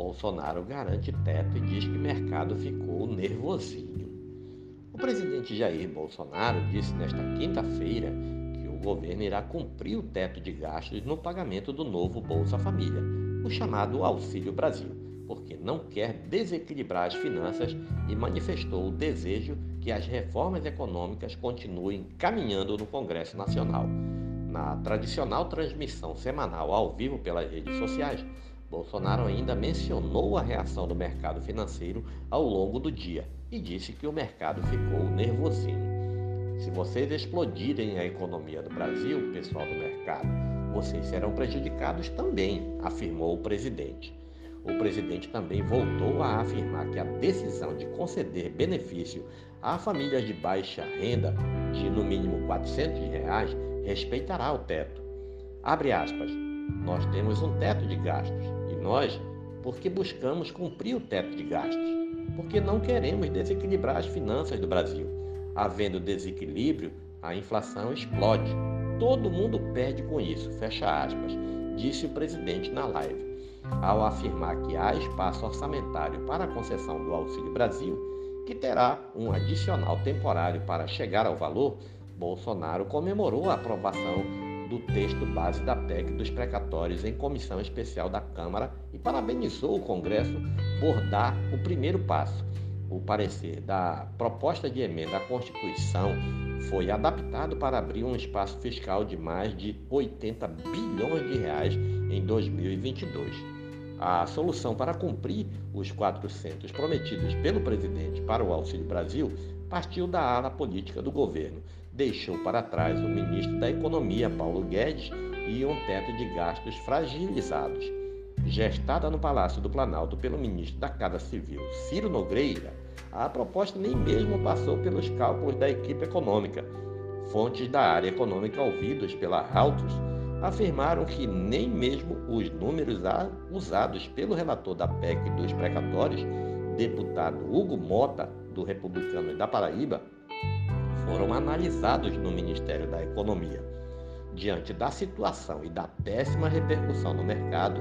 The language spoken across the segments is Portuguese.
Bolsonaro garante teto e diz que mercado ficou nervosinho. O presidente Jair Bolsonaro disse nesta quinta-feira que o governo irá cumprir o teto de gastos no pagamento do novo Bolsa Família, o chamado Auxílio Brasil, porque não quer desequilibrar as finanças e manifestou o desejo que as reformas econômicas continuem caminhando no Congresso Nacional. Na tradicional transmissão semanal ao vivo pelas redes sociais, Bolsonaro ainda mencionou a reação do mercado financeiro ao longo do dia e disse que o mercado ficou nervosinho. Se vocês explodirem a economia do Brasil, pessoal do mercado, vocês serão prejudicados também, afirmou o presidente. O presidente também voltou a afirmar que a decisão de conceder benefício a famílias de baixa renda de no mínimo 400 reais respeitará o teto. Abre aspas. Nós temos um teto de gastos nós, porque buscamos cumprir o teto de gastos, porque não queremos desequilibrar as finanças do Brasil. Havendo desequilíbrio, a inflação explode. Todo mundo perde com isso, fecha aspas, disse o presidente na live. Ao afirmar que há espaço orçamentário para a concessão do Auxílio Brasil, que terá um adicional temporário para chegar ao valor, Bolsonaro comemorou a aprovação do texto base da PEC dos precatórios em comissão especial da Câmara e parabenizou o Congresso por dar o primeiro passo. O parecer da proposta de emenda à Constituição foi adaptado para abrir um espaço fiscal de mais de 80 bilhões de reais em 2022. A solução para cumprir os 400 prometidos pelo presidente para o Auxílio Brasil partiu da ala política do governo. Deixou para trás o ministro da Economia, Paulo Guedes, e um teto de gastos fragilizados. Gestada no Palácio do Planalto pelo ministro da Casa Civil, Ciro Nogueira, a proposta nem mesmo passou pelos cálculos da equipe econômica. Fontes da área econômica ouvidos pela Autos afirmaram que nem mesmo os números usados pelo relator da PEC dos precatórios, deputado Hugo Mota, do Republicano da Paraíba foram analisados no Ministério da Economia. Diante da situação e da péssima repercussão no mercado,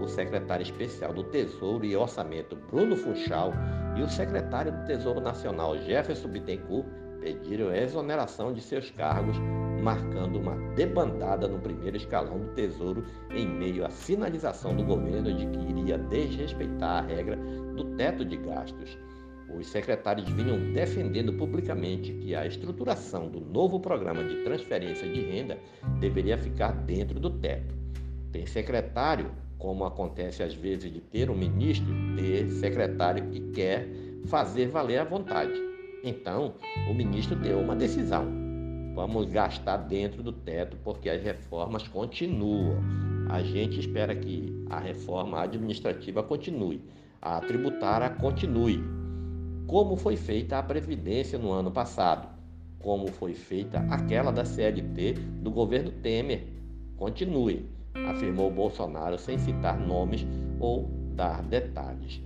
o secretário especial do Tesouro e Orçamento, Bruno Funchal, e o secretário do Tesouro Nacional, Jefferson Bittencourt, pediram exoneração de seus cargos, marcando uma debandada no primeiro escalão do Tesouro em meio à sinalização do governo de que iria desrespeitar a regra do teto de gastos. Os secretários vinham defendendo publicamente que a estruturação do novo programa de transferência de renda deveria ficar dentro do teto. Tem secretário, como acontece às vezes de ter um ministro, ter secretário que quer fazer valer a vontade. Então, o ministro deu uma decisão. Vamos gastar dentro do teto porque as reformas continuam. A gente espera que a reforma administrativa continue, a tributária continue, como foi feita a Previdência no ano passado, como foi feita aquela da CLT do governo Temer. Continue, afirmou Bolsonaro sem citar nomes ou dar detalhes.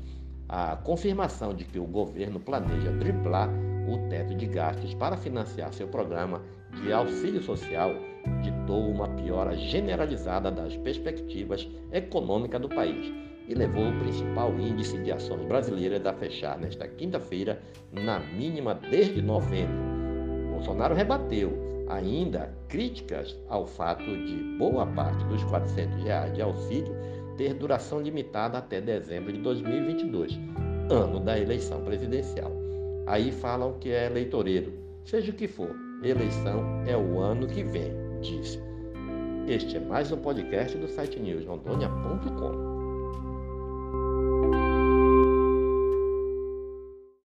A confirmação de que o governo planeja triplar o teto de gastos para financiar seu programa de auxílio social ditou uma piora generalizada das perspectivas econômicas do país levou o principal índice de ações brasileiras a fechar nesta quinta-feira na mínima desde novembro. Bolsonaro rebateu ainda críticas ao fato de boa parte dos 400 reais de auxílio ter duração limitada até dezembro de 2022, ano da eleição presidencial. Aí falam que é eleitoreiro. Seja o que for, eleição é o ano que vem, disse. Este é mais um podcast do site newsrondônia.com.